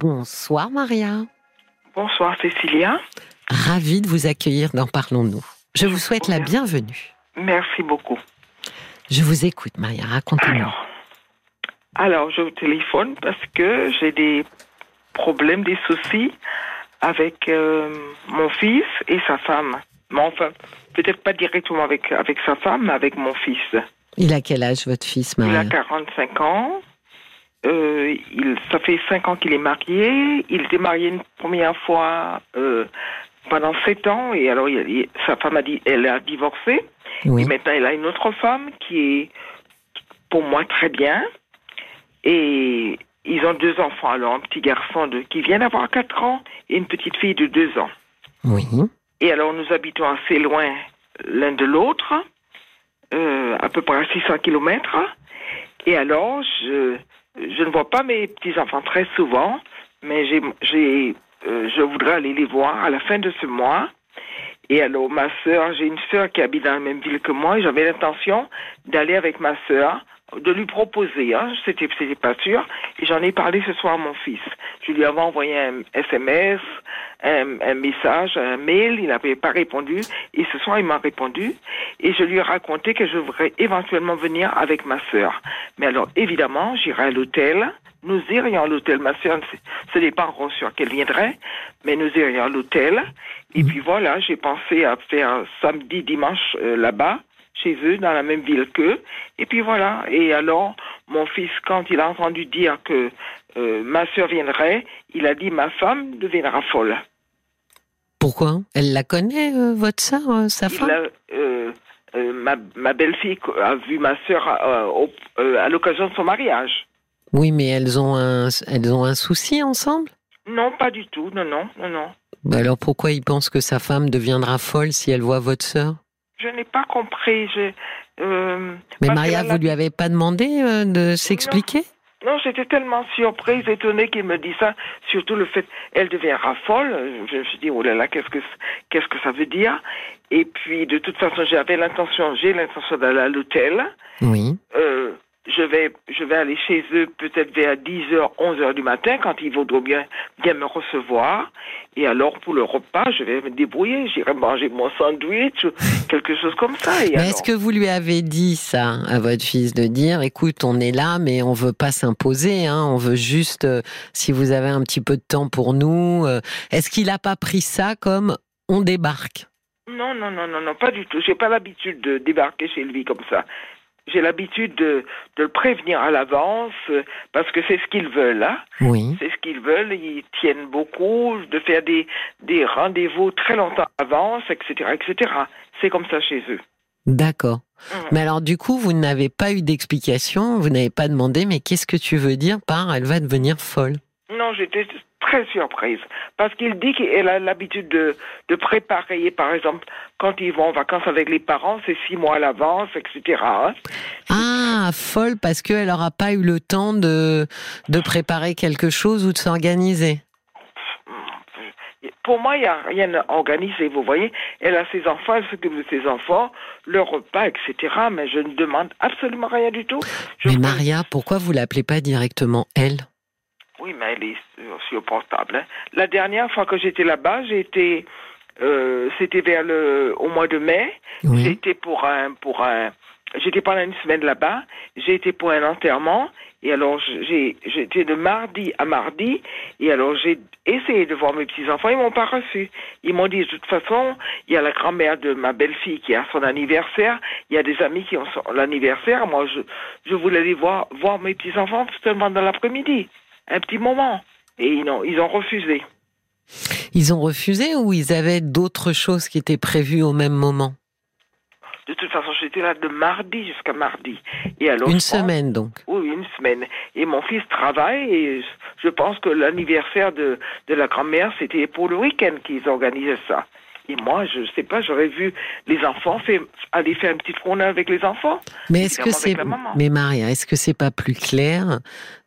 Bonsoir Maria. Bonsoir Cécilia. Ravie de vous accueillir dans Parlons-nous. Je vous souhaite la bienvenue. Merci beaucoup. Je vous écoute Maria, racontez-moi. Alors, alors, je vous téléphone parce que j'ai des problèmes, des soucis avec euh, mon fils et sa femme. Mais enfin, peut-être pas directement avec, avec sa femme, mais avec mon fils. Il a quel âge votre fils Il Maria? a 45 ans. Euh, il, ça fait 5 ans qu'il est marié. Il était marié une première fois euh, pendant 7 ans. Et alors, il- il- sa femme a dit, elle a divorcé. Oui. Et maintenant, il a une autre femme qui est, pour moi, très bien. Et ils ont deux enfants. Alors, un petit garçon de, qui vient d'avoir 4 ans et une petite fille de 2 ans. Oui. Et alors, nous habitons assez loin l'un de l'autre, euh, à peu près à 600 kilomètres. Et alors, je, je ne vois pas mes petits-enfants très souvent, mais j'ai, j'ai, euh, je voudrais aller les voir à la fin de ce mois. Et alors, ma sœur, j'ai une sœur qui habite dans la même ville que moi, et j'avais l'intention d'aller avec ma sœur, de lui proposer, hein, c'était, c'était pas sûr, et j'en ai parlé ce soir à mon fils. Je lui avais envoyé un SMS, un, un message, un mail, il n'avait pas répondu, et ce soir il m'a répondu, et je lui ai raconté que je voudrais éventuellement venir avec ma sœur. Mais alors, évidemment, j'irai à l'hôtel, nous irions à l'hôtel, ma sœur, ce n'est pas encore sûr qu'elle viendrait, mais nous irions à l'hôtel, et puis voilà, j'ai pensé à faire samedi, dimanche euh, là-bas, chez eux, dans la même ville qu'eux. Et puis voilà. Et alors, mon fils, quand il a entendu dire que euh, ma sœur viendrait, il a dit ma femme deviendra folle. Pourquoi? Elle la connaît, euh, votre sœur, euh, sa Il femme? a, ma ma belle-fille a vu ma sœur à l'occasion de son mariage. Oui, mais elles ont un, elles ont un souci ensemble? Non, pas du tout. Non, non, non, non. Bah Alors pourquoi il pense que sa femme deviendra folle si elle voit votre sœur? Je n'ai pas compris. Je, euh, Mais Maria, vous lui avez pas demandé euh, de s'expliquer? Non, j'étais tellement surprise, étonnée qu'il me dise ça. Surtout le fait, elle deviendra folle. Je me suis dit, oh là là, qu'est-ce que, qu'est-ce que ça veut dire? Et puis, de toute façon, j'avais l'intention, j'ai l'intention d'aller à l'hôtel. Oui. Euh, je vais, je vais aller chez eux peut-être vers 10h, 11h du matin quand ils voudront bien, bien me recevoir. Et alors, pour le repas, je vais me débrouiller. J'irai manger mon sandwich ou quelque chose comme ça. Est-ce que vous lui avez dit ça à votre fils de dire, écoute, on est là, mais on veut pas s'imposer, hein, on veut juste, euh, si vous avez un petit peu de temps pour nous. euh, est-ce qu'il a pas pris ça comme on débarque? Non, non, non, non, non, pas du tout. J'ai pas l'habitude de débarquer chez lui comme ça. J'ai l'habitude de, de le prévenir à l'avance euh, parce que c'est ce qu'ils veulent. Hein. Oui. C'est ce qu'ils veulent. Ils tiennent beaucoup de faire des, des rendez-vous très longtemps à l'avance, etc., etc. C'est comme ça chez eux. D'accord. Mhm. Mais alors du coup, vous n'avez pas eu d'explication, vous n'avez pas demandé, mais qu'est-ce que tu veux dire par elle va devenir folle? Non, j'étais très surprise parce qu'il dit qu'elle a l'habitude de, de préparer, par exemple, quand ils vont en vacances avec les parents, c'est six mois à l'avance, etc. Ah, folle parce qu'elle n'aura pas eu le temps de, de préparer quelque chose ou de s'organiser. Pour moi, il n'y a rien à organiser, vous voyez. Elle a ses enfants, elle s'occupe de ses enfants, le repas, etc. Mais je ne demande absolument rien du tout. Je Mais Maria, pourquoi vous l'appelez pas directement elle? Oui, mais elle est sur, sur portable. hein. La dernière fois que j'étais là-bas, j'étais, euh, c'était vers le, au mois de mai. Oui. J'étais pour un, pour un, j'étais pendant une semaine là-bas. J'ai été pour un enterrement. Et alors, j'ai, j'étais de mardi à mardi. Et alors, j'ai essayé de voir mes petits-enfants. Ils m'ont pas reçu. Ils m'ont dit, de toute façon, il y a la grand-mère de ma belle-fille qui a son anniversaire. Il y a des amis qui ont son, l'anniversaire. Moi, je, je voulais aller voir, voir mes petits-enfants seulement dans l'après-midi. Un petit moment. Et ils ont, ils ont refusé. Ils ont refusé ou ils avaient d'autres choses qui étaient prévues au même moment? De toute façon, j'étais là de mardi jusqu'à mardi. Et alors, Une pense- semaine donc. Oui, une semaine. Et mon fils travaille et je pense que l'anniversaire de, de la grand-mère, c'était pour le week-end qu'ils organisaient ça. Et moi, je ne sais pas, j'aurais vu les enfants faire, aller faire une petite promenade avec les enfants. Mais est-ce que c'est, mais Maria, est-ce que c'est pas plus clair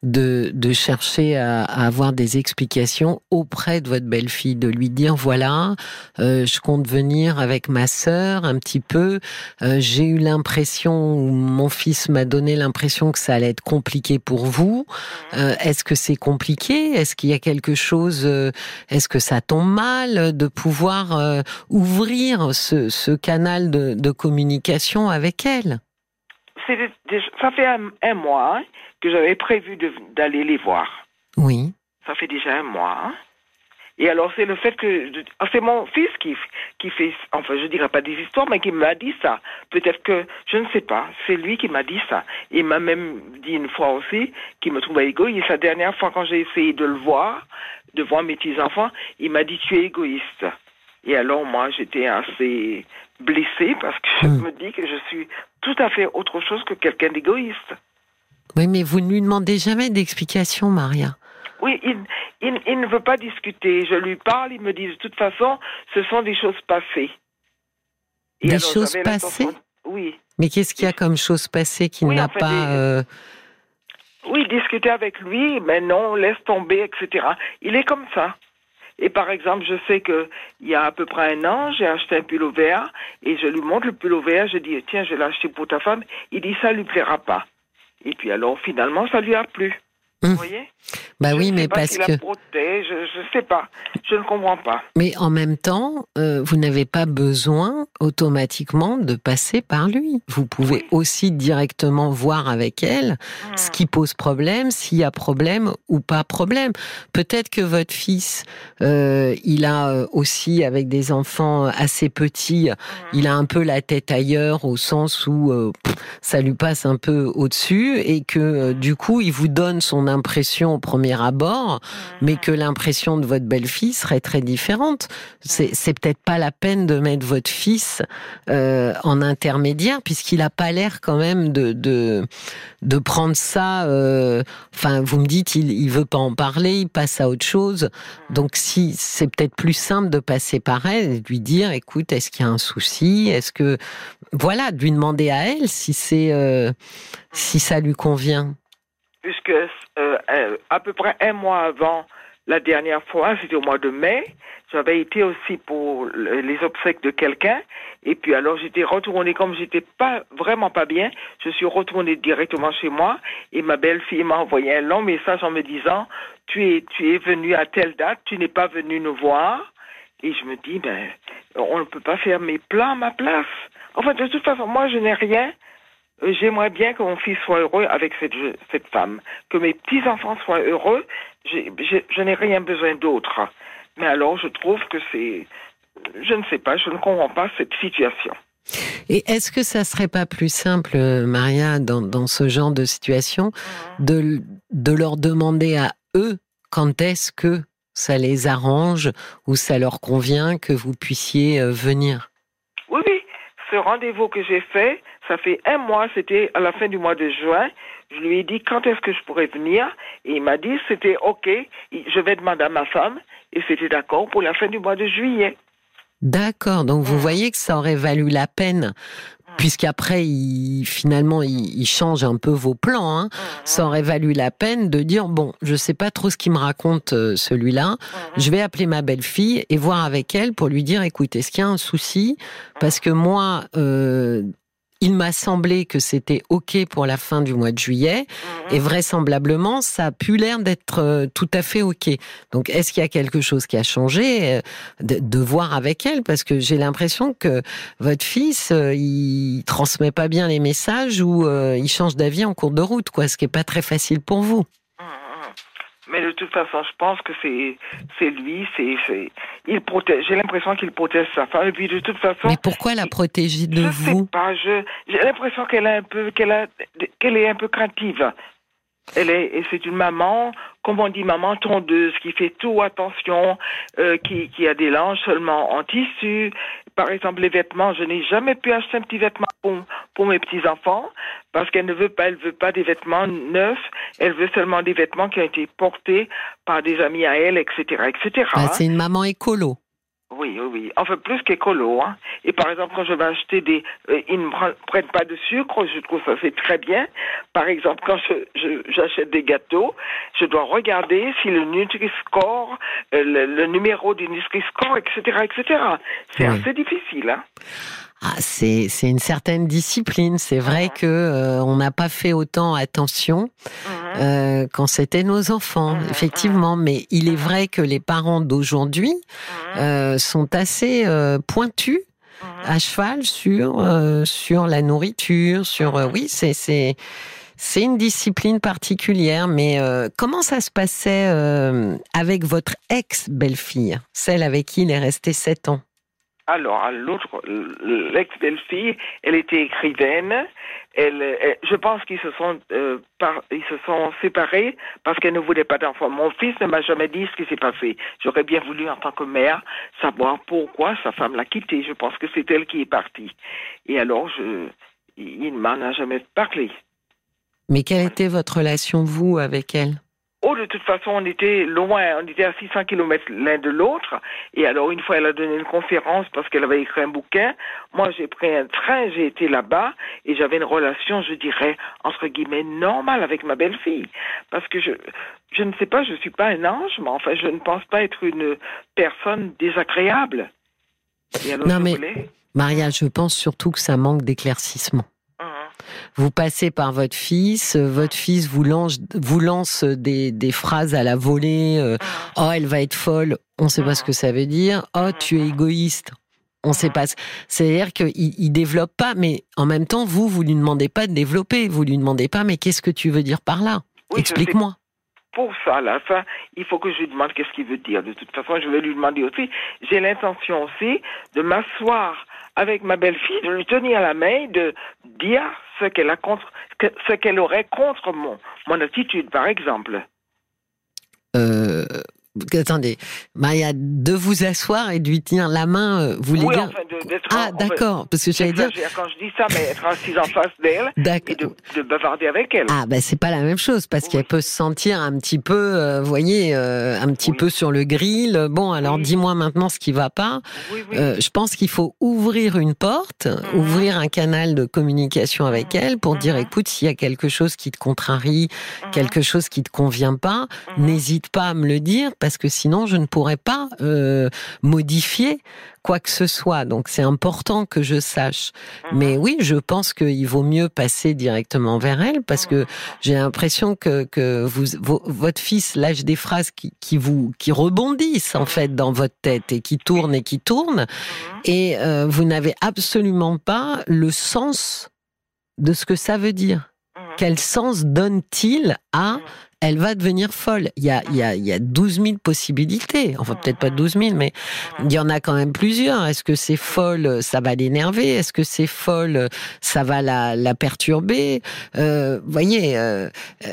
de, de chercher à, avoir des explications auprès de votre belle-fille, de lui dire voilà, euh, je compte venir avec ma sœur un petit peu. Euh, j'ai eu l'impression, ou mon fils m'a donné l'impression que ça allait être compliqué pour vous. Euh, est-ce que c'est compliqué? Est-ce qu'il y a quelque chose Est-ce que ça tombe mal de pouvoir ouvrir ce, canal de, communication avec elle? Ça fait un, mois hein, que j'avais prévu d'aller les voir. Oui. Ça fait déjà un mois. Hein. Et alors, c'est le fait que. Ah, c'est mon fils qui, qui fait. Enfin, je dirais pas des histoires, mais qui m'a dit ça. Peut-être que. Je ne sais pas. C'est lui qui m'a dit ça. Il m'a même dit une fois aussi qu'il me trouvait égoïste. La dernière fois, quand j'ai essayé de le voir, de voir mes petits-enfants, il m'a dit Tu es égoïste. Et alors, moi, j'étais assez blessée parce que je hmm. me dis que je suis tout à fait autre chose que quelqu'un d'égoïste. Oui, mais vous ne lui demandez jamais d'explication, Maria. Oui, il, il, ne veut pas discuter. Je lui parle, il me dit de toute façon, ce sont des choses passées. des choses passées? Oui. Mais qu'est-ce qu'il y a comme choses passées qui n'a pas... Euh, oui, discuter avec lui, mais non, laisse tomber, etc. Il est comme ça. Et par exemple, je sais que il y a à peu près un an, j'ai acheté un pull vert et je lui montre le pull vert. Je dis tiens, je l'ai acheté pour ta femme. Il dit ça lui plaira pas. Et puis alors finalement, ça lui a plu. Vous hum. voyez Bah oui, mais parce que. protège, je ne sais pas, je ne comprends pas. Mais en même temps, euh, vous n'avez pas besoin automatiquement de passer par lui. Vous pouvez aussi directement voir avec elle ce hum. qui pose problème, s'il y a problème ou pas problème. Peut-être que votre fils, euh, il a euh, aussi avec des enfants assez petits, hum. il a un peu la tête ailleurs au sens où ça lui passe un peu au-dessus et que du coup, il vous donne son impression au premier abord, mais que l'impression de votre belle-fille serait très différente. C'est peut-être pas la peine de mettre votre fils euh, en intermédiaire, puisqu'il n'a pas l'air quand même de, de, de prendre ça. Euh, enfin, vous me dites, il, il veut pas en parler, il passe à autre chose. Donc, si c'est peut-être plus simple de passer par elle et de lui dire, écoute, est-ce qu'il y a un souci? Est-ce que voilà, de lui demander à elle si c'est euh, si ça lui convient puisque euh, à peu près un mois avant la dernière fois, c'était au mois de mai, j'avais été aussi pour les obsèques de quelqu'un, et puis alors j'étais retournée, comme j'étais pas vraiment pas bien, je suis retournée directement chez moi, et ma belle-fille m'a envoyé un long message en me disant, tu es, tu es venu à telle date, tu n'es pas venu nous voir, et je me dis, ben, on ne peut pas faire mes plans à ma place. Enfin, de toute façon, moi, je n'ai rien j'aimerais bien que mon fils soit heureux avec cette, cette femme, que mes petits-enfants soient heureux. je n'ai rien besoin d'autre. Mais alors, je trouve que c'est... Je ne sais pas, je ne comprends pas cette situation. Et est-ce que ça serait pas plus simple, Maria, dans, dans ce genre de situation, mhm. de, de leur demander à eux quand est-ce que ça les arrange ou ça leur convient que vous puissiez euh, venir? Oui, oui. Ce rendez-vous que j'ai fait, ça fait un mois, c'était à la fin du mois de juin. Je lui ai dit quand est-ce que je pourrais venir? Et il m'a dit c'était OK, je vais demander à ma femme. Et c'était d'accord pour la fin du mois de juillet. D'accord, donc vous voyez que ça aurait valu la peine, puisqu'après, il, finalement, il, change un peu vos plans. Hein. Ça aurait valu la peine de dire, bon, je sais pas trop ce qu'il me raconte euh, celui-là, je vais appeler ma belle-fille et voir avec elle pour lui dire, écoute, est-ce qu'il y a un souci? Parce que moi, euh, il m'a semblé que c'était OK pour la fin du mois de juillet, mhm. et vraisemblablement, ça a pu l'air d'être euh, tout à fait OK. Donc, est-ce qu'il y a quelque chose qui a changé euh, de, voir avec elle? Parce que j'ai l'impression que votre fils, euh, il transmet pas bien les messages ou il change d'avis en cours de route, quoi, ce qui est pas très facile pour vous. Mais de toute façon, je pense que c'est c'est lui, c'est il protège. J'ai l'impression qu'il protège sa femme. Et puis de toute façon. Mais pourquoi la protéger de vous Je sais pas. j'ai l'impression qu'elle est un peu qu'elle a qu'elle est un peu craintive. Elle est, et c'est une maman, comme on dit, maman tondeuse, qui fait tout attention, euh, qui, qui a des langes seulement en tissu. Par exemple, les vêtements, je n'ai jamais pu acheter un petit vêtement pour, mes petits-enfants, parce qu'elle ne veut pas, elle veut pas des vêtements neufs, elle veut seulement des vêtements qui ont été portés par des amis à elle, etc., etc. Bah, c'est une maman écolo. Oui, oui, oui. Enfin, plus qu'écolo. Hein. Et par exemple, quand je vais acheter des... Euh, ils ne me prennent pas de sucre, je trouve ça c'est très bien. Par exemple, quand je, j'achète des gâteaux, je dois regarder si le Nutri-Score, euh, le, numéro du Nutri-Score, etc., etc. C'est assez difficile. Hein. Ah, c'est c'est une certaine discipline. C'est vrai que euh, on n'a pas fait autant attention mhm. euh, quand c'était nos enfants, mhm, effectivement. Mhm. Mais il est vrai que les parents d'aujourd'hui euh, sont assez euh, pointus à cheval sur euh, sur la nourriture, sur oui, c'est c'est c'est une discipline particulière, mais comment ça se passait avec votre ex-belle-fille, celle avec qui il est resté sept ans? Alors, l'autre, l'ex-belle-fille, elle était écrivaine. Elle, je pense qu'ils se sont, euh, ils se sont séparés parce qu'elle ne voulait pas d'enfant. Mon fils ne m'a jamais dit ce qui s'est passé. J'aurais bien voulu, en tant que mère, savoir pourquoi sa femme l'a quitté. Je pense que c'est elle qui est partie. Et alors, il ne m'en a jamais parlé. Mais quelle était votre relation, vous, avec elle? Oh, de toute façon, on était loin, on était à 600 kilomètres l'un de l'autre. Et alors, une fois, elle a donné une conférence parce qu'elle avait écrit un bouquin. Moi, j'ai pris un train, j'ai été là-bas et j'avais une relation, je dirais, entre guillemets, normale avec ma belle-fille. Parce que je, je ne sais pas, je suis pas un ange, mais enfin, je ne pense pas être une personne désagréable. non, mais, Maria, je pense surtout que ça manque d'éclaircissement. Vous passez par votre fils, votre fils vous lance, vous lance des, des phrases à la volée. Euh, oh, elle va être folle. On ne sait pas ce que ça veut dire. Oh, tu es égoïste. On ne sait pas. C'est-à-dire qu'il il développe pas, mais en même temps, vous, vous lui demandez pas de développer. Vous lui demandez pas, mais qu'est-ce que tu veux dire par là? Explique-moi pour ça, à la fin, il faut que je lui demande qu'est-ce qu'il veut dire. De toute façon, je vais lui demander aussi. J'ai l'intention aussi de m'asseoir avec ma belle-fille, de lui tenir la main, de dire ce qu'elle a contre, ce qu'elle aurait contre mon, mon attitude, par exemple. Euh, attendez, Maria, de vous asseoir et de lui tenir la main, euh, vous voulez dire Ah, d'accord, parce que j'allais dire. Quand je dis ça, mais être assise en face d'elle et de, de, bavarder avec elle. Ah, ben c'est pas la même chose, parce qu'elle peut se sentir un petit peu, euh, vous voyez, euh, un petit peu sur le grill. Bon, alors dis-moi maintenant ce qui va pas. je pense qu'il faut ouvrir une porte, mhm. ouvrir un canal de communication avec mhm. elle pour dire mhm. écoute, s'il y a quelque chose qui te contrarie, quelque chose qui te convient pas, n'hésite pas à me le dire parce que sinon je ne pourrais pas euh, modifier quoi que ce soit. Donc c'est important que je sache. Mhm. Mais oui, je pense qu'il vaut mieux passer directement vers elle parce que j'ai l'impression que, que vous, votre fils lâche des phrases qui, qui, vous qui rebondissent en fait dans votre tête et qui tournent et qui tournent mhm. et euh, vous n'avez absolument pas le sens de ce que ça veut dire. Quel sens donne-t-il à elle va devenir folle. Il y a, il y a, il y a 12 000 possibilités. Enfin, peut-être pas 12 000, mais il y en a quand même plusieurs. Est-ce que c'est folle, ça va l'énerver? Est-ce que c'est folle, ça va la, la perturber? Euh, voyez, euh, euh,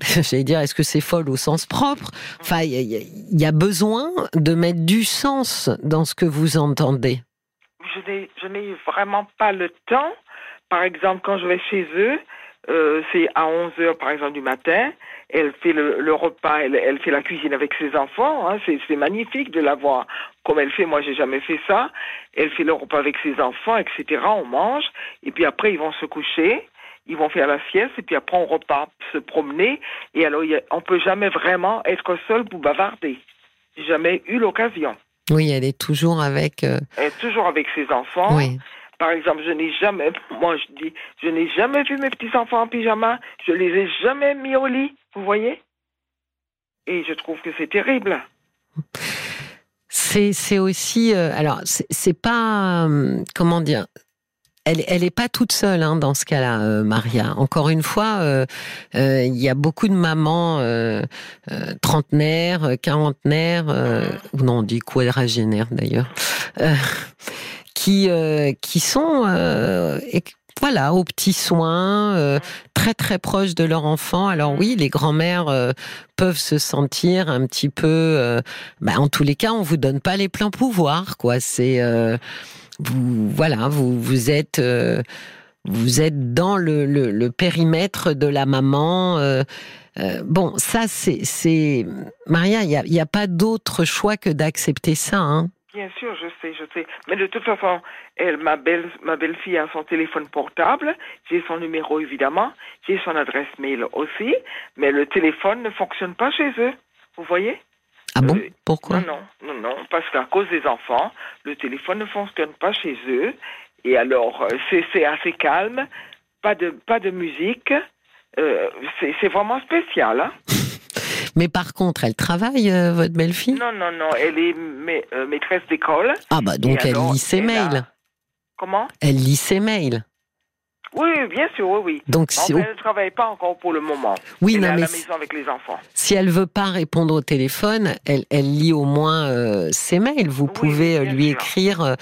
j'allais dire, est-ce que c'est folle au sens propre? Enfin, il y, a, il y a besoin de mettre du sens dans ce que vous entendez. Je n'ai vraiment pas le temps. Par exemple, quand je vais chez eux, euh, c'est à 11 heures, par exemple, du matin elle fait le, repas, elle, fait la cuisine avec ses enfants. Hein, c'est magnifique de la voir comme elle fait. Moi, j'ai jamais fait ça. Elle fait le repas avec ses enfants, etc. On mange et puis après ils vont se coucher. Ils vont faire la sieste et puis après on repart se promener. Et alors on peut jamais vraiment être seul pour bavarder. J'ai jamais eu l'occasion. Oui, elle est toujours avec. Euh, elle est toujours avec ses enfants. Oui. Par exemple, je n'ai jamais, moi je dis, je n'ai jamais vu mes petits-enfants en pyjama, je les ai jamais mis au lit, vous voyez? Et je trouve que c'est terrible. C'est aussi, euh, alors c'est pas, euh, comment dire, elle, elle est pas toute seule hein, dans ce cas-là, euh, Maria. Encore une fois, il y a beaucoup de mamans trentenaires, quarantenaires, ou non, on dit quadragénaires d'ailleurs, qui euh, qui sont euh, voilà aux petits soins, euh, très très proches de leur enfant. Alors oui, les grands-mères peuvent se sentir un petit peu. Bah, en tous les cas, on vous donne pas les pleins pouvoirs, quoi. C'est vous voilà, vous vous êtes vous êtes dans le, périmètre de la maman. bon, ça, c'est Maria, il n'y a, y a, pas d'autre choix que d'accepter ça. Hein. Bien sûr, je sais, je sais. Mais de toute façon, elle, ma belle, ma belle-fille a son téléphone portable. J'ai son numéro évidemment. J'ai son adresse mail aussi. Mais le téléphone ne fonctionne pas chez eux. Vous voyez? Ah bon? Euh, Pourquoi? Non, non, non, non. Parce qu'à cause des enfants, le téléphone ne fonctionne pas chez eux. Et alors, euh, c'est c'est assez calme. Pas de, pas de musique. Euh, c'est c'est vraiment spécial. Hein Mais par contre, elle travaille, euh, votre belle-fille? Non, non, non. Elle est ma- euh, maîtresse d'école. Ah bah donc Et elle alors, lit ses elle a- mails. Comment? Elle lit ses mails. Oui, bien sûr, oui, oui. Donc si, elle ne travaille pas encore pour le moment. oui, elle non à mais la si- maison avec les enfants. si elle veut pas répondre au téléphone, elle, elle lit au moins euh, ses mails. Vous Oui, pouvez euh, bien lui sûr. écrire, euh,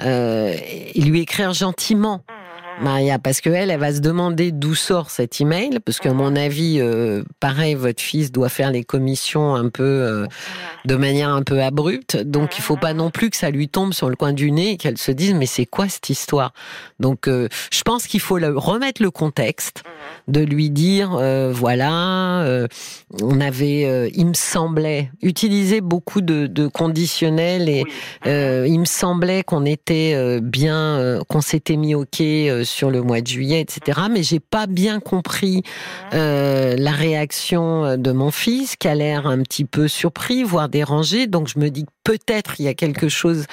euh, lui écrire gentiment. Mhm. Maria, parce que elle, va se demander d'où sort cet email, parce qu'à mon avis, euh, pareil, votre fils doit faire les commissions un peu euh, de manière un peu abrupte, donc il faut pas non plus que ça lui tombe sur le coin du nez et qu'elle se dise mais c'est quoi cette histoire? Donc euh, je pense qu'il faut le- remettre le contexte, Mhm. de lui dire euh, voilà, euh, on avait, euh, il me semblait, utiliser beaucoup de, de conditionnels et euh, il me semblait qu'on était euh, bien, euh, qu'on s'était mis ok euh, sur le mois de juillet, etc. Mais j'ai pas bien compris euh, la réaction de mon fils, qui a l'air un petit peu surpris, voire dérangé. Donc je me dis peut-être il y a quelque chose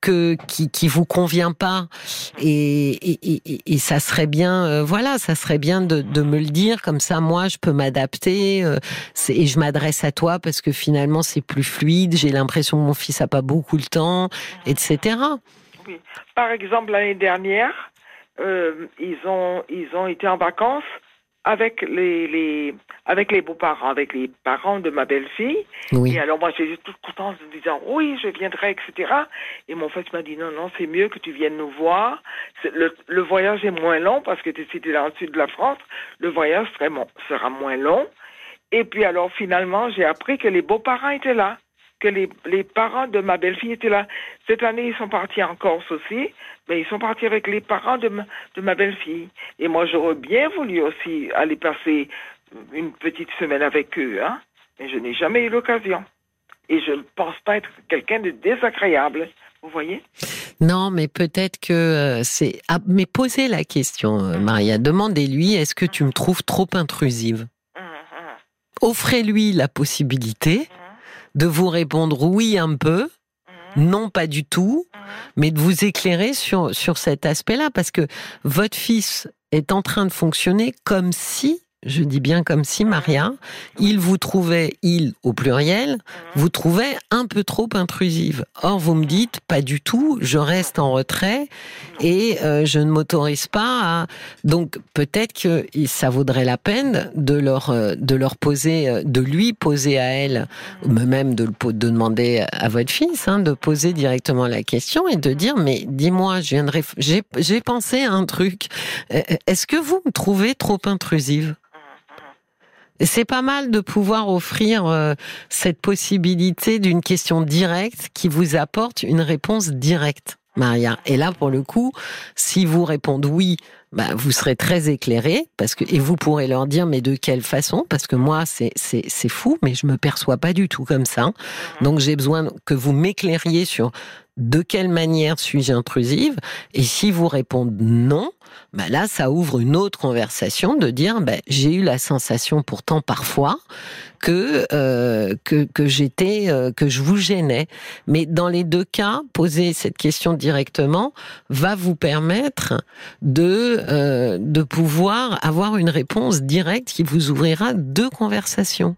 que qui qui vous convient pas et et, et, et- ça serait bien euh, voilà ça serait bien de, de me le dire comme ça moi je peux m'adapter euh, et je m'adresse à toi parce que finalement c'est plus fluide j'ai l'impression que mon fils a pas beaucoup le temps etc Oui. Par exemple, l'année dernière, euh, ils ont ils ont été en vacances avec les, les avec les beaux-parents, avec les parents de ma belle-fille. oui Et alors moi j'étais toute contente en disant oui je viendrai etc. Et mon fils m'a dit non non c'est mieux que tu viennes nous voir. Le, le voyage est moins long parce que tu étais dans le sud de la France. Le voyage serait mo- sera moins long. Et puis alors finalement j'ai appris que les beaux-parents étaient là, que les, les parents de ma belle-fille étaient là. Cette année ils sont partis en Corse aussi, mais ils sont partis avec les parents de ma, de ma belle-fille. Et moi j'aurais bien voulu aussi aller passer une petite semaine avec eux, hein. Mais je n'ai jamais eu l'occasion. Et je ne pense pas être quelqu'un de désagréable. Vous voyez non mais peut-être que euh, c'est ah, mais posez la question euh, Maria demandez-lui est-ce que tu me trouves trop intrusive? Hum, offrez-lui la possibilité de vous répondre oui un peu hum, non pas du tout hum. mais de vous éclairer sur, sur cet aspect-là, parce que votre fils est en train de fonctionner comme si, je dis bien comme si, Maria, il vous trouvait, il au pluriel, vous trouvait un peu trop intrusive. Or, vous me dites, pas du tout, je reste en retrait et euh, je ne m'autorise pas à... Donc, peut-être que ça vaudrait la peine de leur, euh, de leur poser, euh, de lui poser à elle, même de, de demander à votre fils, hein, de poser directement la question et de dire, mais dis-moi, j'ai pensé à un truc. Est-ce que vous me trouvez trop intrusive? C'est pas mal de pouvoir offrir euh, cette possibilité d'une question directe qui vous apporte une réponse directe, Maria. Et là, pour le coup, si vous répondez oui, bah, vous serez très éclairé parce que et vous pourrez leur dire mais de quelle façon? Parce que moi c'est c'est c'est fou mais je me perçois pas du tout comme ça. Donc j'ai besoin que vous m'éclairiez sur de quelle manière suis-je intrusive et si vous répondez non bah là ça ouvre une autre conversation de dire bah, j'ai eu la sensation pourtant parfois que euh, que que j'étais euh, que je vous gênais mais dans les deux cas poser cette question directement va vous permettre de euh, de pouvoir avoir une réponse directe qui vous ouvrira deux conversations.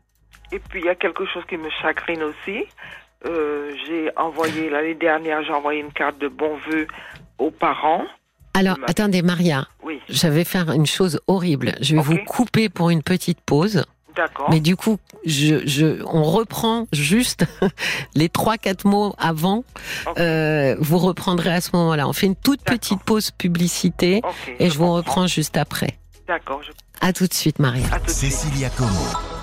Et puis il y a quelque chose qui me chagrine aussi. Euh, j'ai envoyé l'année dernière, j'ai envoyé une carte de bons vœux aux parents. Alors, Ma- attendez, Maria, Oui, j'avais faire une chose horrible. Je vais vous couper pour une petite pause. d'accord. Mais du coup, je, je, on reprend juste les trois, quatre mots avant. Euh, vous reprendrez à ce moment-là. On fait une toute petite pause publicité et je vous reprends juste après. D'accord, je... À tout de suite, Maria. Cécilia Como,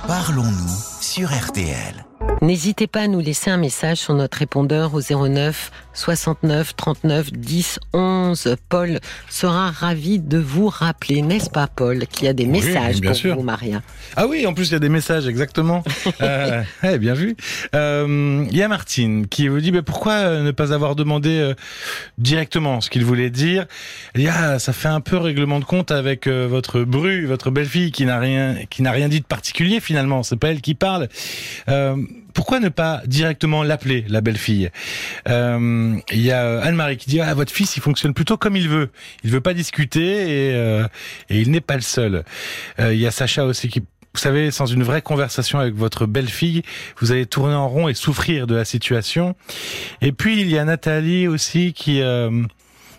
parlons-nous sur RTL. N'hésitez pas à nous laisser un message sur notre répondeur au 09 69 39 10 11. Paul sera ravi de vous rappeler, n'est-ce pas Paul, qu'il y a des messages bien pour sûr. vous, Maria? Ah oui, en plus il y a des messages, exactement. euh, ouais, bien vu. Euh, Il y a Martine qui vous dit mais pourquoi euh, ne pas avoir demandé euh, directement ce qu'il voulait dire? Il y a, ça fait un peu règlement de compte avec votre bru, votre belle-fille qui n'a rien, qui n'a rien dit de particulier finalement. C'est pas elle qui parle. Euh, pourquoi ne pas directement l'appeler, la belle-fille Euh, Il y a Anne-Marie qui dit ah votre fils il fonctionne plutôt comme il veut. Il veut pas discuter et, euh, et il n'est pas le seul. Euh, Il y a Sacha aussi qui vous savez, sans une vraie conversation avec votre belle-fille, vous allez tourner en rond et souffrir de la situation. Et puis il y a Nathalie aussi qui euh,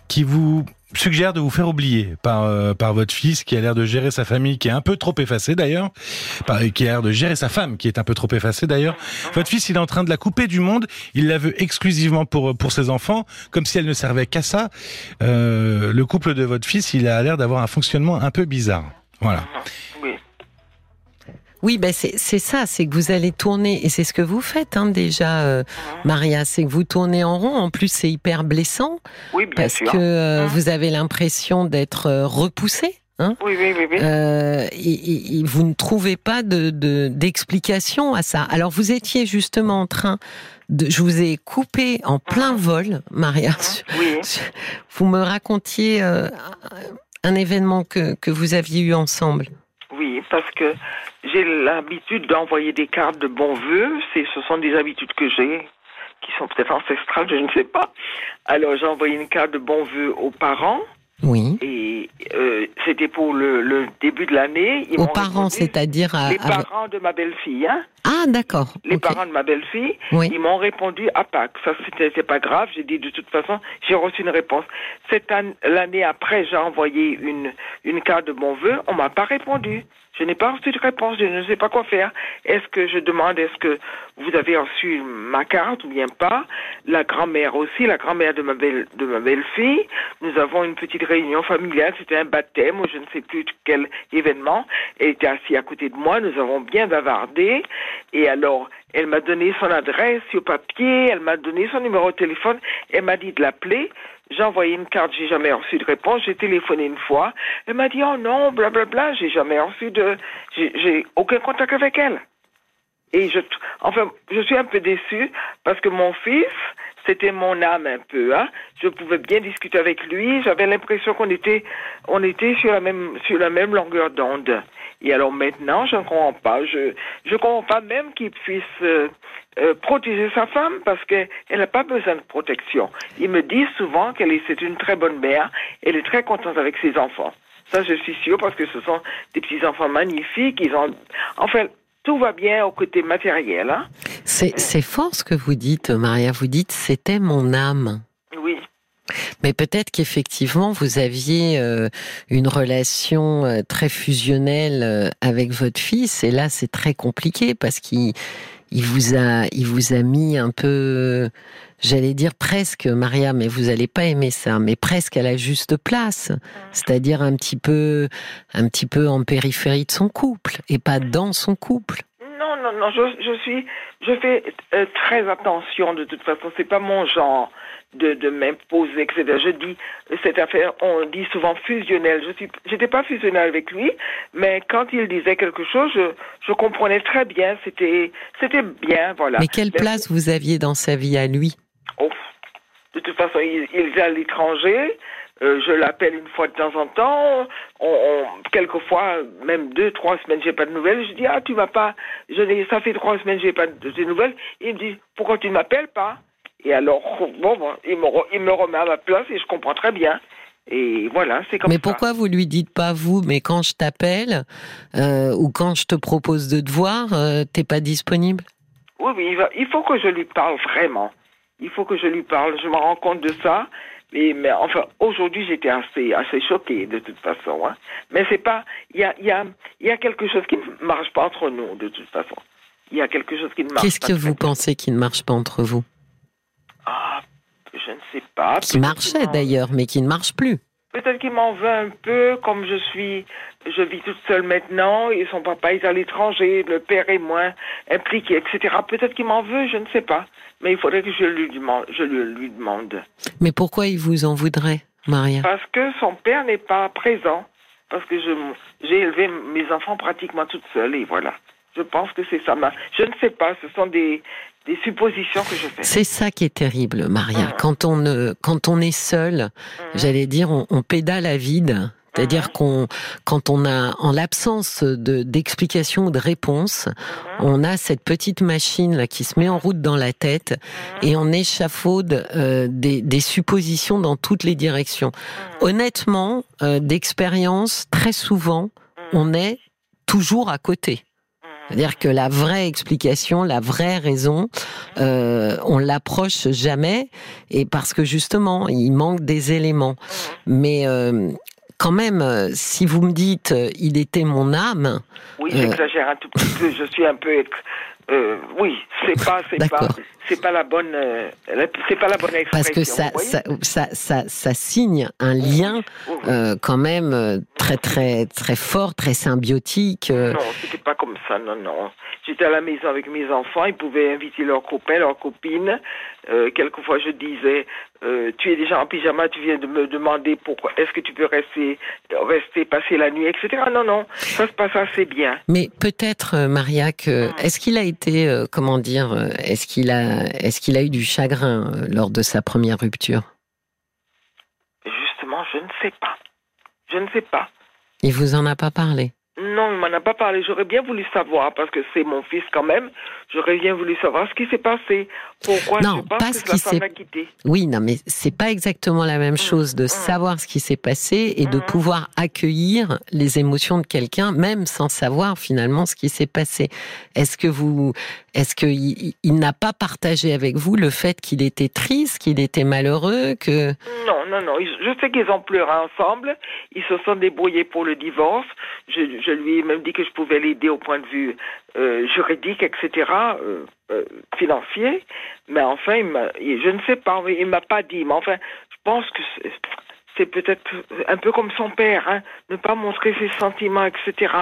qui vous suggère de vous faire oublier par euh, par votre fils qui a l'air de gérer sa famille qui est un peu trop effacée d'ailleurs, par- qui a l'air de gérer sa femme qui est un peu trop effacée d'ailleurs. Votre fils, il est en train de la couper du monde. Il la veut exclusivement pour pour ses enfants, comme si elle ne servait qu'à ça. Euh, le couple de votre fils, il a l'air d'avoir un fonctionnement un peu bizarre. Voilà. Oui. Oui, ben c'est ça, c'est que vous allez tourner, et c'est ce que vous faites hein, déjà, euh, Maria, c'est que vous tournez en rond. En plus, c'est hyper blessant Oui, bien parce sûr. que euh, Mhm. vous avez l'impression d'être euh, repoussé. Hein Oui, oui, oui, oui. Euh, et, vous ne trouvez pas de de- d'explication à ça. Alors vous étiez justement en train de, je vous ai coupé en plein vol, Maria. oui. Vous me racontiez euh, un événement que que vous aviez eu ensemble. Oui, parce que j'ai l'habitude d'envoyer des cartes de bons vœux. C'est, ce sont des habitudes que j'ai, qui sont peut-être ancestrales, je ne sais pas. Alors j'ai envoyé une carte de bons vœux aux parents Oui. et euh, c'était pour le, le début de l'année. Aux parents, c'est-à-dire à, les parents de ma belle-fille, hein. Ah, d'accord. Les parents de ma belle-fille, Oui. ils m'ont répondu à Pâques. Ça, c'était pas grave. J'ai dit de toute façon, j'ai reçu une réponse. Cette année, l'année après, j'ai envoyé une une carte de bon vœu. On m'a pas répondu. Je n'ai pas reçu de réponse. Je ne sais pas quoi faire. Est-ce que je demande, est-ce que vous avez reçu ma carte ou bien pas? La grand-mère aussi, la grand-mère de ma belle de ma belle-fille. Nous avons une petite réunion familiale. C'était un baptême ou je ne sais plus quel événement. Elle était assise à côté de moi. Nous avons bien bavardé. Et alors, elle m'a donné son adresse sur papier, elle m'a donné son numéro de téléphone, elle m'a dit de l'appeler. J'ai envoyé une carte, j'ai jamais reçu de réponse. J'ai téléphoné une fois. Elle m'a dit oh non, blablabla, j'ai jamais reçu de, j'ai aucun contact avec elle. Et je, enfin, je suis un peu déçue parce que mon fils, c'était mon âme un peu. Hein. Je pouvais bien discuter avec lui. J'avais l'impression qu'on était, on était sur la même, sur la même longueur d'onde. Et alors maintenant, je ne comprends pas. Je, je comprends pas même qu'il puisse euh, euh, protéger sa femme parce qu'elle n'a pas besoin de protection. Il me dit souvent qu'elle est, c'est une très bonne mère. Elle est très contente avec ses enfants. Ça, je suis sûre parce que ce sont des petits enfants magnifiques. Ils ont, enfin, tout va bien au côté matériel. Hein. C'est c'est fort ce que vous dites, Maria. Vous dites c'était mon âme. Oui. Mais peut-être qu'effectivement vous aviez euh, une relation euh, très fusionnelle euh, avec votre fils, et là c'est très compliqué parce qu'il il vous a il vous a mis un peu, j'allais dire presque Maria, mais vous allez pas aimer ça, mais presque à la juste place, c'est-à-dire un petit peu un petit peu en périphérie de son couple et pas dans son couple. Non, non, non, je, je suis, je fais euh, très attention de toute façon. C'est pas mon genre de, de m'imposer, etc. Je dis cette affaire, on dit souvent fusionnelle. Je suis, j'étais pas fusionnelle avec lui, mais quand il disait quelque chose, je, je comprenais très bien. C'était, c'était bien, voilà. Mais quelle place vous aviez dans sa vie à lui? Oh, de toute façon, il, il est à l'étranger. Euh, je l'appelle une fois de temps en temps. On, on, quelquefois, même deux, trois semaines, j'ai pas de nouvelles. Je dis ah tu m'as pas. Je ça fait trois semaines, j'ai pas de, de nouvelles. Il me dit pourquoi tu ne m'appelles pas? Et alors bon, bon il me re- il me remet à ma place et je comprends très bien. Et voilà, c'est comme Mais ça. pourquoi vous lui dites pas vous Mais quand je t'appelle euh, ou quand je te propose de te voir, euh, t'es pas disponible? Oui, oui, il, va- il faut que je lui parle vraiment. Il faut que je lui parle. Je me rends compte de ça. Mais, mais enfin, aujourd'hui, j'étais assez, assez choquée de toute façon. Hein. Mais c'est pas. Il y a, y, a, y a quelque chose qui ne marche pas entre nous, de toute façon. Il y a quelque chose qui ne marche Qu'est-ce pas. que très vous pensez qui ne marche pas entre vous? Je ne sais pas. Qui marchait d'ailleurs, mais qui ne marche plus. Peut-être qu'il m'en veut un peu, comme je suis, je vis toute seule maintenant, et son papa est à l'étranger, le père est moins impliqué, etc. Peut-être qu'il m'en veut, je ne sais pas. Mais il faudrait que je lui demande. Je lui demande. Mais pourquoi il vous en voudrait, Maria? Parce que son père n'est pas présent. Parce que je, j'ai élevé mes enfants pratiquement toute seule, et voilà. Je pense que c'est ça. Je ne sais pas, ce sont des, des suppositions que je fais. C'est ça qui est terrible, Maria. Mhm. Quand on ne, quand on est seul, Mhm. j'allais dire, on, on pédale à vide. C'est-à-dire Mhm. qu'on, quand on a, en l'absence de d'explication ou de réponse, on a cette petite machine là qui se met en route dans la tête et on échafaude euh, des, des suppositions dans toutes les directions. Honnêtement, euh, d'expérience, très souvent, on est toujours à côté. C'est-à-dire que la vraie explication, la vraie raison, euh, on l'approche jamais, et parce que justement, il manque des éléments. Mais euh, quand même, si vous me dites, euh, il était mon âme, Oui, Euh. j'exagère un tout petit peu. Je suis un peu. euh, oui, c'est pas, c'est pas, D'accord. C'est pas la bonne, euh, c'est pas la bonne expression. parce que ça, ça, ça, ça, ça signe un lien Oui, oui. euh, quand même euh, très, très, très fort, très symbiotique. Non, c'était pas comme ça, non, non. J'étais à la maison avec mes enfants, ils pouvaient inviter leurs copains, leurs copines. Euh, quelquefois, je disais, tu es déjà en pyjama, tu viens de me demander pourquoi, est-ce que tu peux rester, rester, passer la nuit, etc. Non, non, ça se passe assez bien. Mais peut-être, Maria, que est-ce qu'il a été, comment dire, est-ce qu'il a, est-ce qu'il a eu du chagrin euh, lors de sa première rupture? Justement, je ne sais pas. Je ne sais pas. Il vous en a pas parlé? Non, il m'en a pas parlé. J'aurais bien voulu savoir, parce que c'est mon fils quand même. J'aurais bien voulu savoir ce qui s'est passé. Pourquoi Non, je pense pas que ce la qui femme quitté. Oui, non, mais c'est pas exactement la même chose de mm. savoir ce qui s'est passé et de Mm. pouvoir accueillir les émotions de quelqu'un, même sans savoir finalement ce qui s'est passé. Est-ce que vous, est-ce que il, n'a pas partagé avec vous le fait qu'il était triste, qu'il était malheureux, que Non, non, non. Je sais qu'ils ont pleuré ensemble. Ils se sont débrouillés pour le divorce. Je, je lui ai même dit que je pouvais l'aider au point de vue euh, juridique, etc., euh, euh, financier. Mais enfin, il m'a- il- je ne sais pas. Il m'a pas dit. Mais enfin, je pense que c'est- c'est peut-être un peu comme son père, hein, ne pas montrer ses sentiments, etc.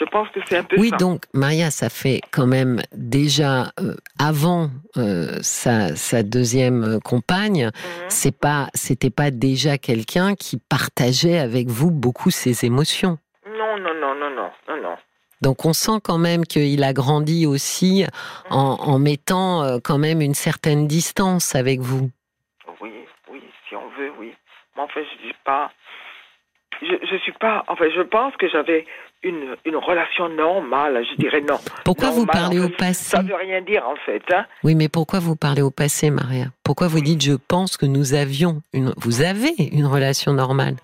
Je pense que c'est un peu Oui, ça. donc Maria, ça fait quand même déjà euh, avant euh, sa, sa deuxième euh, compagne, Mhm. c'est pas, c'était pas déjà quelqu'un qui partageait avec vous beaucoup ses émotions. Non, non, non, non, non, non, non. Donc on sent quand même qu'il a grandi aussi en, en mettant euh, quand même une certaine distance avec vous. Oui, oui, si on veut, oui. Mais enfin, je dis pas. Je, je suis pas. Enfin, je pense que j'avais une, une relation normale. Je dirais non. Pourquoi vous parlez en au fait, passé Ça veut rien dire en fait. Hein. Oui, mais pourquoi vous parlez au passé, Maria? Pourquoi vous dites je pense que nous avions une, vous avez une relation normale?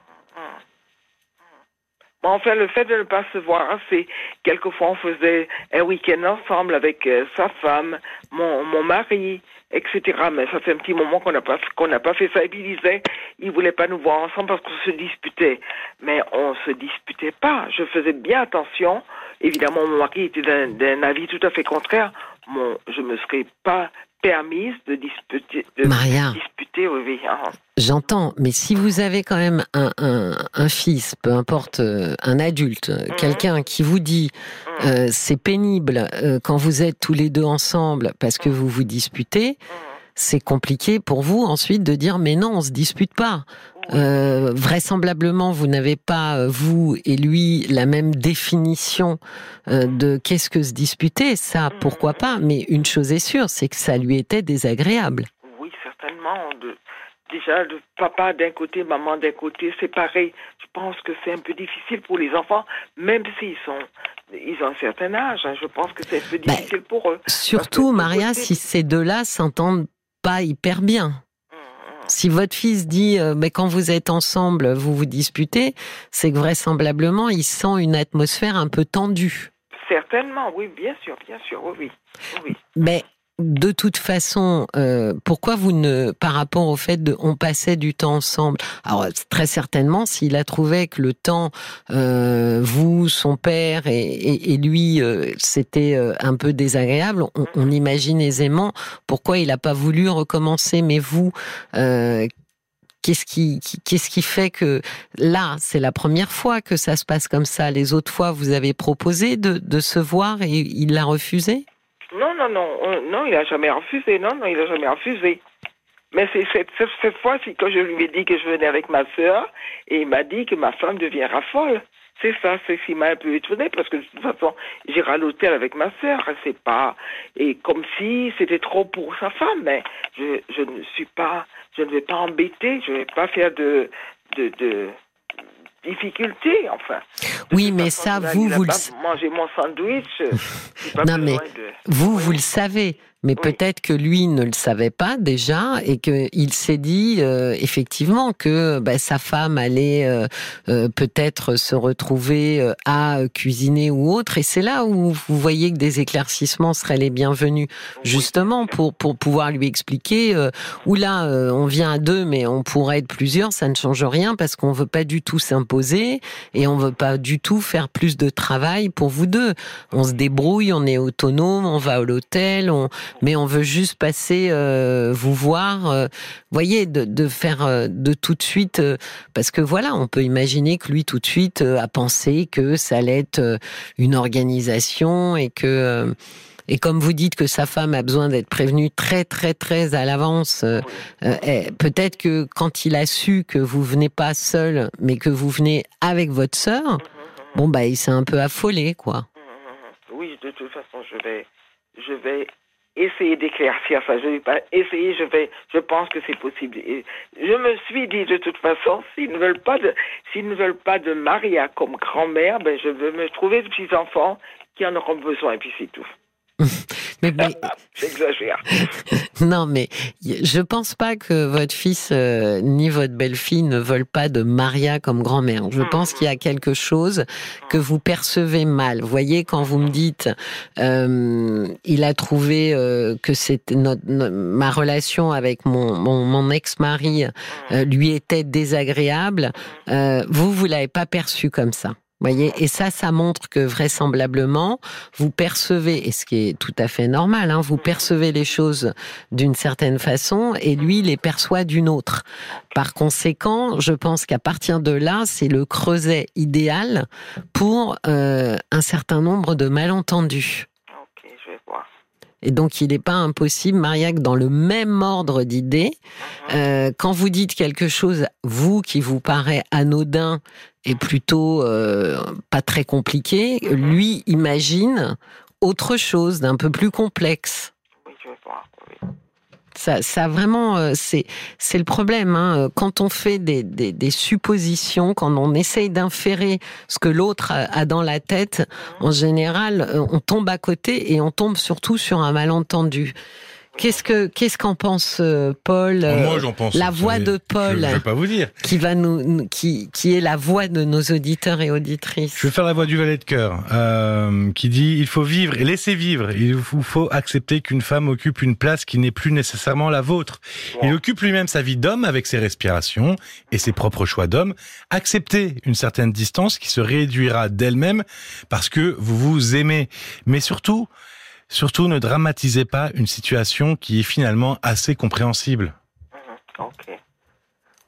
Enfin, le fait de ne pas se voir, c'est quelquefois on faisait un week-end ensemble avec euh, sa femme, mon, mon mari, etc. Mais ça fait un petit moment qu'on n'a pas pas fait ça. Et puis il disait, il voulait pas nous voir ensemble parce qu'on se disputait. Mais on se disputait pas. Je faisais bien attention. Évidemment, mon mari était d'un avis tout à fait contraire. Mon, je me serais pas permise de disputer, de Maria, disputer, oui, oui. hein. j'entends, mais si vous avez quand même un, un, un fils, peu importe, euh, un adulte, euh, Mhm. quelqu'un qui vous dit Mhm. euh, c'est pénible euh, quand vous êtes tous les deux ensemble parce que vous vous disputez, Mhm. c'est compliqué pour vous ensuite de dire mais non, on se dispute pas. Euh, vraisemblablement, vous n'avez pas, euh, vous et lui, la même définition euh, de qu'est-ce que se disputer. Ça, pourquoi pas? Mais une chose est sûre, c'est que ça lui était désagréable. Oui, certainement. De, déjà, le papa d'un côté, maman d'un côté, c'est pareil. Je pense que c'est un peu difficile pour les enfants, même s'ils sont, ils ont un certain âge. hein. Je pense que c'est un peu Ben, difficile pour eux. Surtout, Maria, côté- si ces deux-là s'entendent pas hyper bien. Si votre fils dit, euh, mais quand vous êtes ensemble, vous vous disputez, c'est que vraisemblablement, il sent une atmosphère un peu tendue. Certainement, oui, bien sûr, bien sûr, oui, oui. oui. Mais de toute façon, euh, pourquoi vous ne, par rapport au fait de, on passait du temps ensemble? Alors très certainement, s'il a trouvé que le temps, euh, vous, son père et, et, et lui, euh, c'était euh, un peu désagréable. On, on imagine aisément pourquoi il n'a pas voulu recommencer. Mais vous, euh, Qu'est-ce qui, qu'est-ce qui fait que là, c'est la première fois que ça se passe comme ça? Les autres fois, vous avez proposé de, de se voir et il l'a refusé? Non, non, non, non, il a jamais refusé. Non, non, il a jamais refusé. Mais c'est cette, cette, cette fois-ci que je lui ai dit que je venais avec ma sœur et il m'a dit que ma femme deviendra folle. C'est ça, c'est ce qui m'a un peu étonné parce que de toute façon, j'irai à l'hôtel avec ma sœur. C'est pas et comme si c'était trop pour sa femme. Mais je, ne suis pas, je ne vais pas embêter, je ne vais pas faire de difficultés, enfin. Oui, mais ça, vous, vous le manger mon sandwich. Non, mais de- Vous, vous le savez, mais Oui. peut-être que lui ne le savait pas déjà et qu'il s'est dit euh, effectivement que bah, sa femme allait euh, euh, peut-être se retrouver euh, à cuisiner ou autre. Et c'est là où vous voyez que des éclaircissements seraient les bienvenus, justement pour pour pouvoir lui expliquer. Euh, où là, euh, on vient à deux, mais on pourrait être plusieurs, ça ne change rien parce qu'on veut pas du tout s'imposer et on veut pas du tout faire plus de travail pour vous deux on se débrouille, on est autonome, on va à l'hôtel, on... mais on veut juste passer euh, vous voir. euh, voyez, de, de faire euh, de tout de suite, euh, parce que voilà, on peut imaginer que lui tout de suite euh, a pensé que ça allait être euh, une organisation et que euh, et comme vous dites que sa femme a besoin d'être prévenue très très très à l'avance, euh, euh, eh, peut-être que quand il a su que vous venez pas seul, mais que vous venez avec votre sœur, bon bah il s'est un peu affolé quoi. Oui, de toute façon, je vais, je vais essayer d'éclaircir ça. Je vais pas essayer, je vais, je pense que c'est possible. Je me suis dit de toute façon, s'ils ne veulent pas de, s'ils ne veulent pas de Maria comme grand-mère, ben je vais me trouver de petits enfants qui en auront besoin et puis c'est tout. Mais, mais- J'exagère. non, mais je pense pas que votre fils euh, ni votre belle-fille ne veulent pas de Maria comme grand-mère. Je pense qu'il y a quelque chose que vous percevez mal. Vous voyez, quand vous me dites, euh, il a trouvé euh, que c'était notre, no- ma relation avec mon, mon, mon ex-mari euh, lui était désagréable. Euh, vous, vous l'avez pas perçu comme ça. Voyez, et ça, ça montre que vraisemblablement, vous percevez, et ce qui est tout à fait normal, hein, vous percevez les choses d'une certaine façon et lui les perçoit d'une autre. Par conséquent, je pense qu'à partir de là, c'est le creuset idéal pour euh, un certain nombre de malentendus. Ok, je vais voir. Et donc, il n'est pas impossible, Maria, que dans le même ordre d'idées, euh, quand vous dites quelque chose, vous qui vous paraît anodin et plutôt euh, pas très compliqué, lui imagine autre chose d'un peu plus complexe. Oui, je vais voir. Oui. Ça, ça vraiment, euh, c'est c'est le problème. Hein. Quand on fait des, des, des suppositions, quand on essaye d'inférer ce que l'autre a, dans la tête, en général, euh, on tombe à côté et on tombe surtout sur un malentendu. Qu'est-ce que qu'est-ce qu'en pense euh, Paul euh, Moi, j'en pense. la voix de Paul. Je, je vais pas vous dire. qui va nous, nous- qui qui est la voix de nos auditeurs et auditrices? Je vais faire la voix du valet de cœur, euh, qui dit il faut vivre et laisser vivre. Il vous faut accepter qu'une femme occupe une place qui n'est plus nécessairement la vôtre. Il occupe lui-même sa vie d'homme avec ses respirations et ses propres choix d'homme. Acceptez une certaine distance qui se réduira d'elle-même parce que vous vous aimez. Mais surtout, surtout ne dramatisez pas une situation qui est finalement assez compréhensible. Mhm.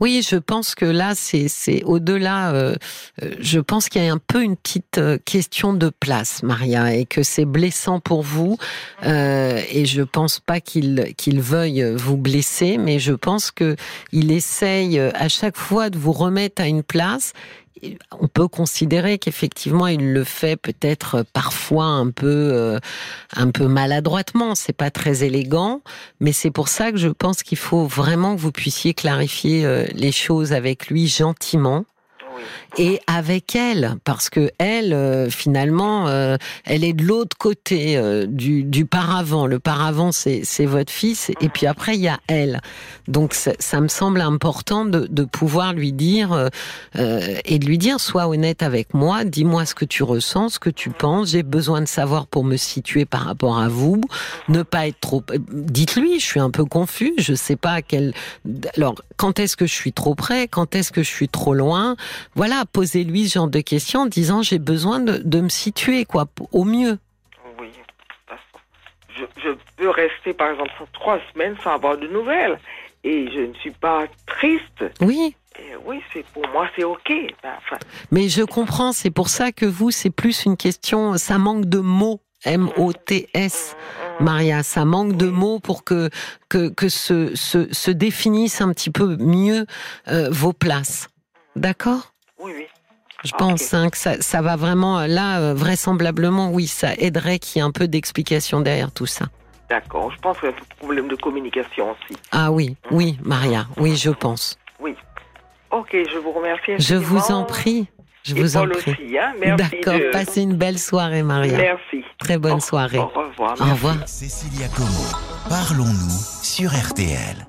Oui, je pense que là, c'est au-delà. euh, euh, je pense qu'il y a un peu une petite euh, question de place, Maria, et que c'est blessant pour vous. Euh, et je pense pas qu'il qu'il veuille vous blesser, mais je pense que il essaye à chaque fois de vous remettre à une place. On peut considérer qu'effectivement il le fait peut-être parfois un peu euh, un peu maladroitement, c'est pas très élégant, mais c'est pour ça que je pense qu'il faut vraiment que vous puissiez clarifier euh, les choses avec lui gentiment Oui. Et avec elle, parce que elle, euh, finalement, euh, elle est de l'autre côté euh, du, du paravent. Le paravent, c'est c'est votre fils, et puis après il y a elle. Donc ça, me semble important de, de pouvoir lui dire euh, euh, et de lui dire sois honnête avec moi, dis-moi ce que tu ressens, ce que tu penses. J'ai besoin de savoir pour me situer par rapport à vous. Ne pas être trop. Dites-lui, je suis un peu confus, je sais pas à quel. Alors quand est-ce que je suis trop près, quand est-ce que je suis trop loin? Voilà, posez-lui ce genre de questions en disant j'ai besoin de, de me situer quoi, au mieux. Oui. de toute façon. Je, je peux rester, par exemple, trois semaines sans avoir de nouvelles. Et je ne suis pas triste. Oui. Et oui, c'est pour moi, c'est ok. Ben, enfin, Mais je comprends, c'est pour ça que vous, c'est plus une question, ça manque de mots. M-O-T-S, Maria, ça manque de mots pour que, que, que se, se, se définissent un petit peu mieux euh, vos places. D'accord? Oui, oui. Je pense hein, que ça, ça va vraiment, là, euh, vraisemblablement, oui, ça aiderait qu'il y ait un peu d'explication derrière tout ça. D'accord. Je pense qu'il y a un problème de communication aussi. Ah oui, oui, Maria, oui, je pense. Oui. Ok, je vous remercie. Je vous en prie, je Et vous en prie. aussi, hein. Merci. D'accord, de- passez une belle soirée, Maria. Merci. Très bonne Au- soirée. Au revoir. Au revoir. Cécilia Como, parlons-nous sur RTL.